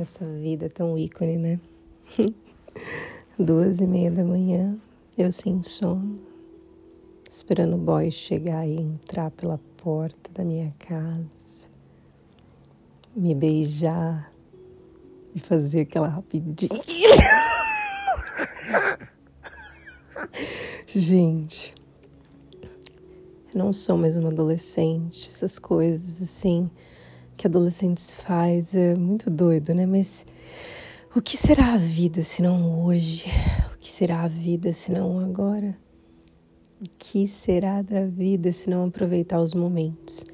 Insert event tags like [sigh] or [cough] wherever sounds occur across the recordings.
Essa vida é tão ícone, né? [laughs] Duas e meia da manhã, eu sem sono, esperando o boy chegar e entrar pela porta da minha casa, me beijar e fazer aquela rapidinha. [laughs] Gente, eu não sou mais uma adolescente, essas coisas assim que adolescentes faz é muito doido, né? Mas o que será a vida se não hoje? O que será a vida se não agora? O que será da vida se não aproveitar os momentos?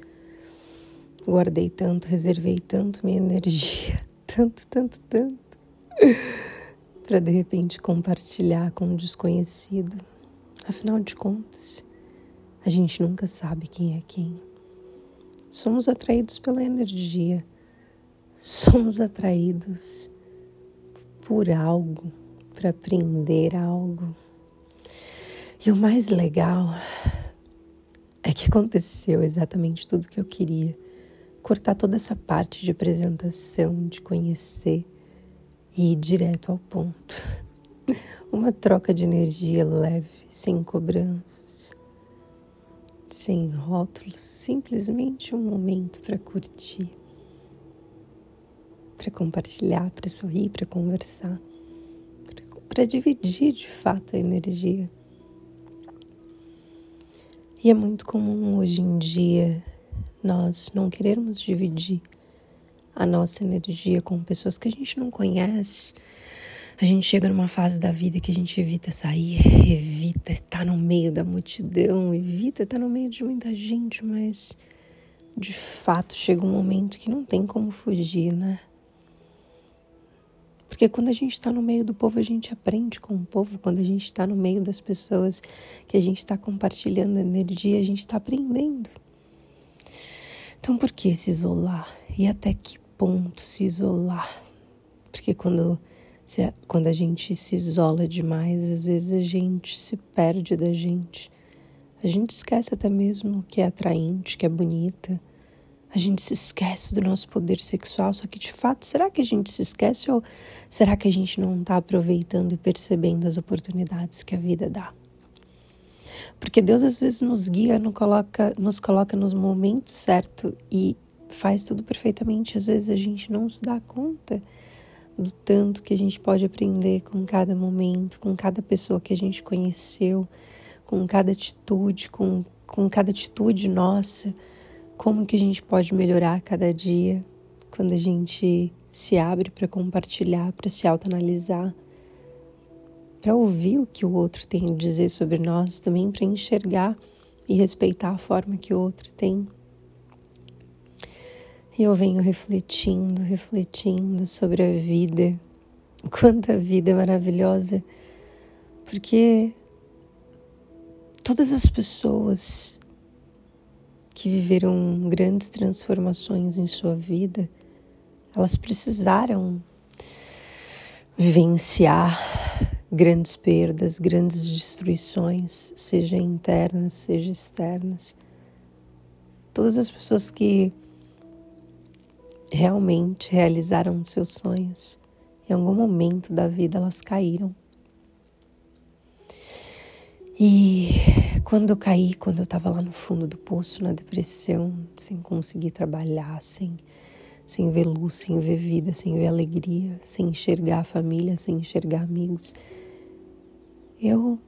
Guardei tanto, reservei tanto minha energia, [laughs] tanto, tanto, tanto, para de repente compartilhar com um desconhecido. Afinal de contas, a gente nunca sabe quem é quem. Somos atraídos pela energia, somos atraídos por algo, para aprender algo. E o mais legal é que aconteceu exatamente tudo que eu queria. Cortar toda essa parte de apresentação, de conhecer e ir direto ao ponto. [laughs] Uma troca de energia leve, sem cobranças sem rótulos, simplesmente um momento para curtir, para compartilhar, para sorrir, para conversar, para dividir de fato a energia. E é muito comum hoje em dia nós não querermos dividir a nossa energia com pessoas que a gente não conhece a gente chega numa fase da vida que a gente evita sair, evita estar no meio da multidão, evita estar no meio de muita gente, mas de fato chega um momento que não tem como fugir, né? Porque quando a gente está no meio do povo, a gente aprende com o povo. Quando a gente está no meio das pessoas que a gente está compartilhando energia, a gente está aprendendo. Então, por que se isolar? E até que ponto se isolar? Porque quando se, quando a gente se isola demais, às vezes a gente se perde da gente. A gente esquece até mesmo que é atraente, que é bonita. A gente se esquece do nosso poder sexual, só que de fato, será que a gente se esquece ou será que a gente não está aproveitando e percebendo as oportunidades que a vida dá? Porque Deus às vezes nos guia, nos coloca, nos coloca nos momentos certos e faz tudo perfeitamente. Às vezes a gente não se dá conta do tanto que a gente pode aprender com cada momento, com cada pessoa que a gente conheceu, com cada atitude, com, com cada atitude nossa, como que a gente pode melhorar cada dia quando a gente se abre para compartilhar, para se autoanalisar, para ouvir o que o outro tem a dizer sobre nós, também para enxergar e respeitar a forma que o outro tem e eu venho refletindo, refletindo sobre a vida, quanta vida é maravilhosa, porque todas as pessoas que viveram grandes transformações em sua vida, elas precisaram vivenciar grandes perdas, grandes destruições, seja internas, seja externas. Todas as pessoas que realmente realizaram seus sonhos. Em algum momento da vida elas caíram. E quando eu caí, quando eu estava lá no fundo do poço, na depressão, sem conseguir trabalhar, sem, sem ver luz, sem ver vida, sem ver alegria, sem enxergar a família, sem enxergar amigos, eu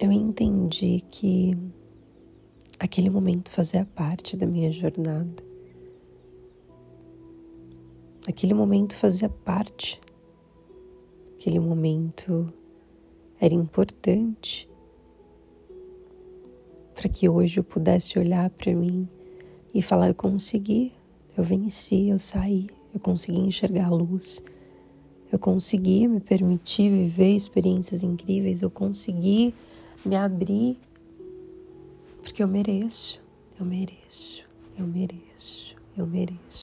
eu entendi que aquele momento fazia parte da minha jornada. Aquele momento fazia parte, aquele momento era importante para que hoje eu pudesse olhar para mim e falar: eu consegui, eu venci, eu saí, eu consegui enxergar a luz, eu consegui me permitir viver experiências incríveis, eu consegui me abrir, porque eu mereço, eu mereço, eu mereço, eu mereço.